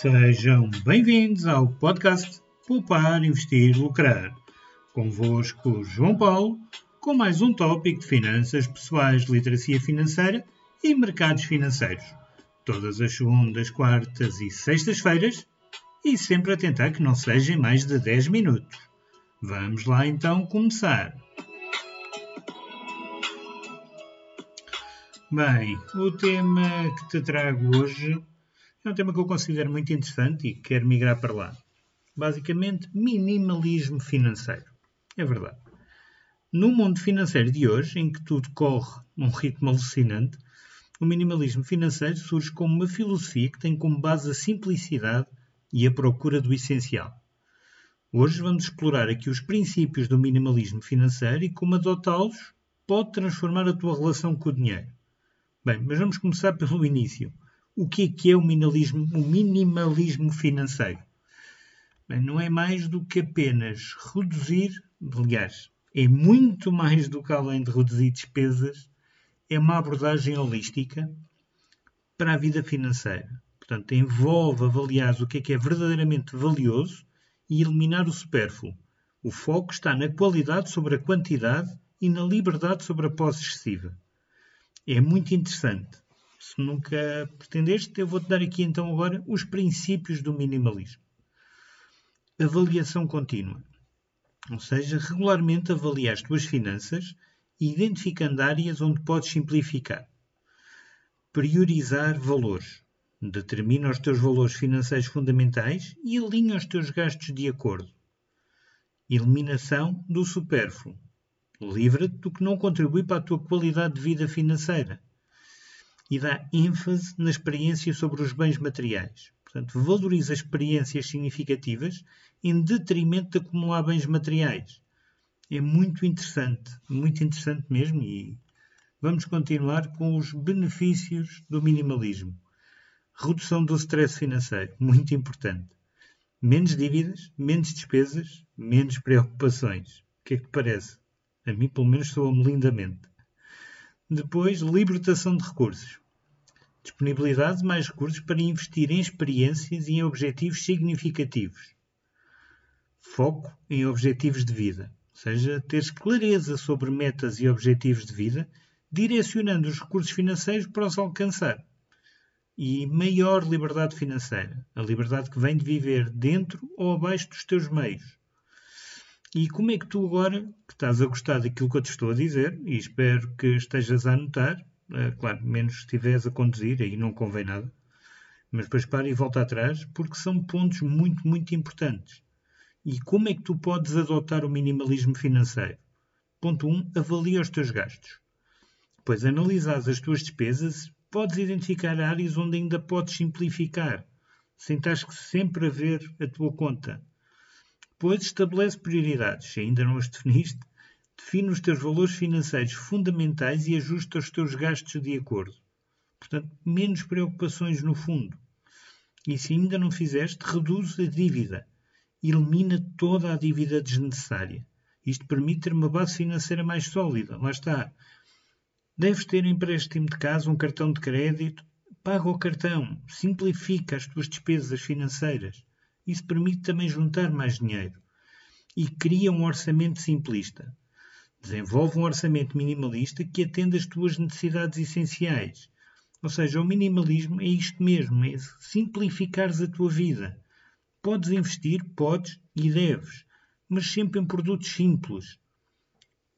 Sejam bem-vindos ao podcast Poupar, Investir, Lucrar. Convosco, João Paulo, com mais um tópico de finanças pessoais, literacia financeira e mercados financeiros. Todas as segundas, quartas e sextas-feiras e sempre a tentar que não sejam mais de 10 minutos. Vamos lá então começar. Bem, o tema que te trago hoje é um tema que eu considero muito interessante e quero migrar para lá. Basicamente, minimalismo financeiro. É verdade. No mundo financeiro de hoje, em que tudo corre num ritmo alucinante, o minimalismo financeiro surge como uma filosofia que tem como base a simplicidade e a procura do essencial. Hoje vamos explorar aqui os princípios do minimalismo financeiro e como adotá-los pode transformar a tua relação com o dinheiro. Bem, mas vamos começar pelo início o que é que é o minimalismo, o minimalismo financeiro? Bem, não é mais do que apenas reduzir, aliás, é muito mais do que além de reduzir despesas, é uma abordagem holística para a vida financeira. Portanto, envolve avaliar o que é que é verdadeiramente valioso e eliminar o supérfluo. O foco está na qualidade sobre a quantidade e na liberdade sobre a posse excessiva. É muito interessante se nunca pretendeste, eu vou-te dar aqui então agora os princípios do minimalismo. Avaliação contínua. Ou seja, regularmente avaliar as tuas finanças identificando áreas onde podes simplificar. Priorizar valores. Determina os teus valores financeiros fundamentais e alinha os teus gastos de acordo. Eliminação do supérfluo. Livra-te do que não contribui para a tua qualidade de vida financeira e dá ênfase na experiência sobre os bens materiais. Portanto, valoriza experiências significativas em detrimento de acumular bens materiais. É muito interessante, muito interessante mesmo, e vamos continuar com os benefícios do minimalismo. Redução do stress financeiro, muito importante. Menos dívidas, menos despesas, menos preocupações. O que é que parece? A mim, pelo menos, soa-me lindamente. Depois, libertação de recursos. Disponibilidade de mais recursos para investir em experiências e em objetivos significativos. Foco em objetivos de vida. Ou seja, ter clareza sobre metas e objetivos de vida, direcionando os recursos financeiros para os alcançar. E maior liberdade financeira. A liberdade que vem de viver dentro ou abaixo dos teus meios. E como é que tu agora, que estás a gostar daquilo que eu te estou a dizer, e espero que estejas a anotar, claro, menos se estiveres a conduzir, aí não convém nada, mas depois para e volta atrás, porque são pontos muito, muito importantes. E como é que tu podes adotar o minimalismo financeiro? Ponto 1. Um, avalia os teus gastos. Depois, analisares as tuas despesas, podes identificar áreas onde ainda podes simplificar, sem estar sempre a ver a tua conta. Depois, estabelece prioridades. Se ainda não as definiste, define os teus valores financeiros fundamentais e ajusta os teus gastos de acordo. Portanto, menos preocupações no fundo. E se ainda não fizeste, reduz a dívida. Elimina toda a dívida desnecessária. Isto permite ter uma base financeira mais sólida. Lá está. Deves ter empréstimo de casa, um cartão de crédito. Paga o cartão. Simplifica as tuas despesas financeiras. Isso permite também juntar mais dinheiro. E cria um orçamento simplista. Desenvolve um orçamento minimalista que atenda às tuas necessidades essenciais. Ou seja, o minimalismo é isto mesmo, é simplificares a tua vida. Podes investir, podes e deves, mas sempre em produtos simples.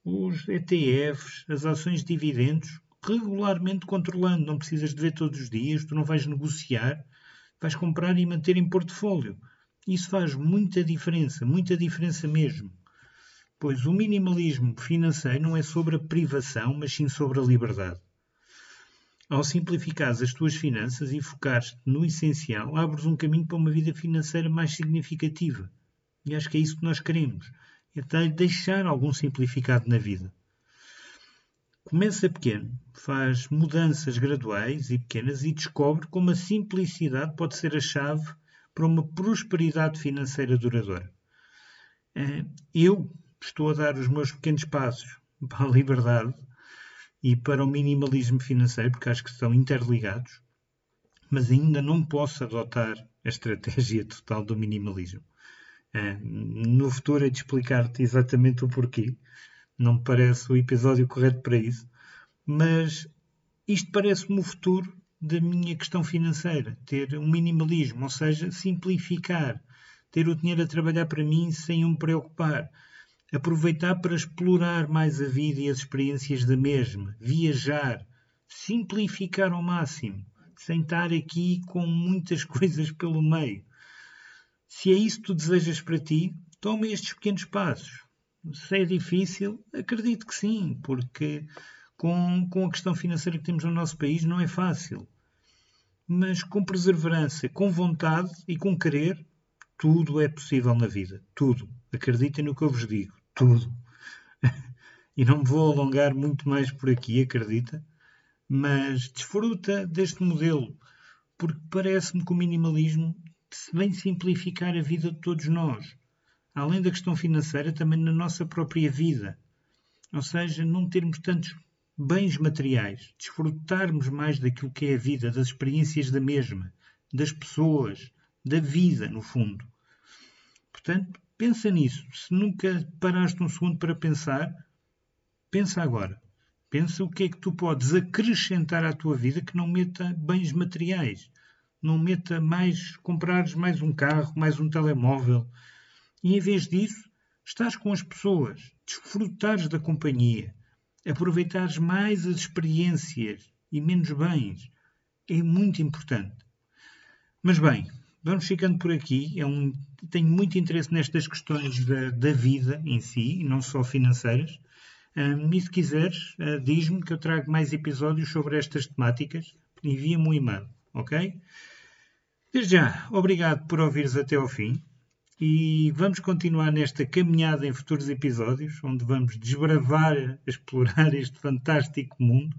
Os ETFs, as ações de dividendos, regularmente controlando, não precisas de ver todos os dias, tu não vais negociar, vais comprar e manter em portfólio. Isso faz muita diferença, muita diferença mesmo pois o minimalismo financeiro não é sobre a privação, mas sim sobre a liberdade. Ao simplificares as tuas finanças e focares-te no essencial, abres um caminho para uma vida financeira mais significativa. E acho que é isso que nós queremos. É deixar algum simplificado na vida. Começa pequeno, faz mudanças graduais e pequenas e descobre como a simplicidade pode ser a chave para uma prosperidade financeira duradoura. Eh, eu, estou a dar os meus pequenos passos para a liberdade e para o minimalismo financeiro, porque acho que estão interligados, mas ainda não posso adotar a estratégia total do minimalismo. Uh, no futuro é de explicar-te exatamente o porquê. Não me parece o episódio correto para isso, mas isto parece-me o futuro da minha questão financeira. Ter um minimalismo, ou seja, simplificar. Ter o dinheiro a trabalhar para mim sem me preocupar. Aproveitar para explorar mais a vida e as experiências da mesma. Viajar. Simplificar ao máximo. Sem estar aqui com muitas coisas pelo meio. Se é isso que tu desejas para ti, toma estes pequenos passos. Se é difícil, acredito que sim, porque com, com a questão financeira que temos no nosso país não é fácil. Mas com perseverança, com vontade e com querer, tudo é possível na vida. Tudo. Acreditem no que eu vos digo. Tudo. e não me vou alongar muito mais por aqui, acredita? Mas desfruta deste modelo, porque parece-me que o minimalismo vem simplificar a vida de todos nós. Além da questão financeira, também na nossa própria vida. Ou seja, não termos tantos bens materiais, desfrutarmos mais daquilo que é a vida, das experiências da mesma, das pessoas, da vida, no fundo. Portanto, pensa nisso. Se nunca paraste um segundo para pensar, pensa agora. Pensa o que é que tu podes acrescentar à tua vida que não meta bens materiais. Não meta mais, comprares mais um carro, mais um telemóvel. E em vez disso, estás com as pessoas, desfrutares da companhia aproveitares mais as experiências e menos bens. É muito importante. Mas bem, vamos ficando por aqui. É um, tenho muito interesse nestas questões da, da vida em si, e não só financeiras. Um, e se quiseres, uh, diz-me que eu trago mais episódios sobre estas temáticas. Envia-me um e-mail, ok? Desde já, obrigado por ouvires até ao fim. E vamos continuar nesta caminhada em futuros episódios, onde vamos desbravar, explorar este fantástico mundo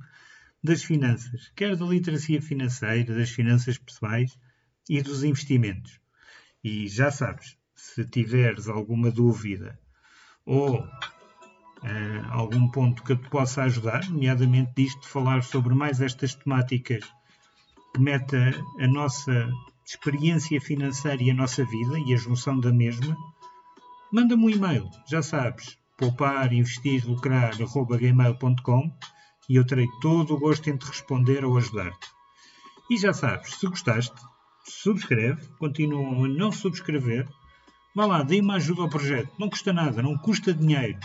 das finanças, quer da literacia financeira, das finanças pessoais e dos investimentos. E já sabes, se tiveres alguma dúvida ou uh, algum ponto que te possa ajudar, nomeadamente disto de falar sobre mais estas temáticas que meta a nossa experiência financeira e a nossa vida e a junção da mesma, manda-me um e-mail, já sabes, poupar, investir, lucrar, gmail.com e eu terei todo o gosto em te responder ou ajudar-te. E já sabes, se gostaste, subscreve, continua a não subscrever, vá lá, dê uma ajuda ao projeto, não custa nada, não custa dinheiro.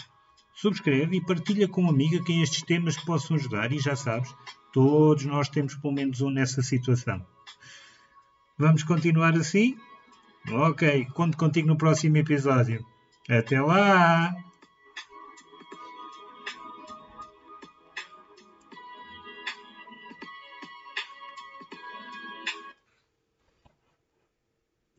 Subscreve e partilha com uma amiga quem estes temas possam ajudar e já sabes, todos nós temos pelo menos um nessa situação. Vamos continuar assim? Ok, conto contigo no próximo episódio. Até lá!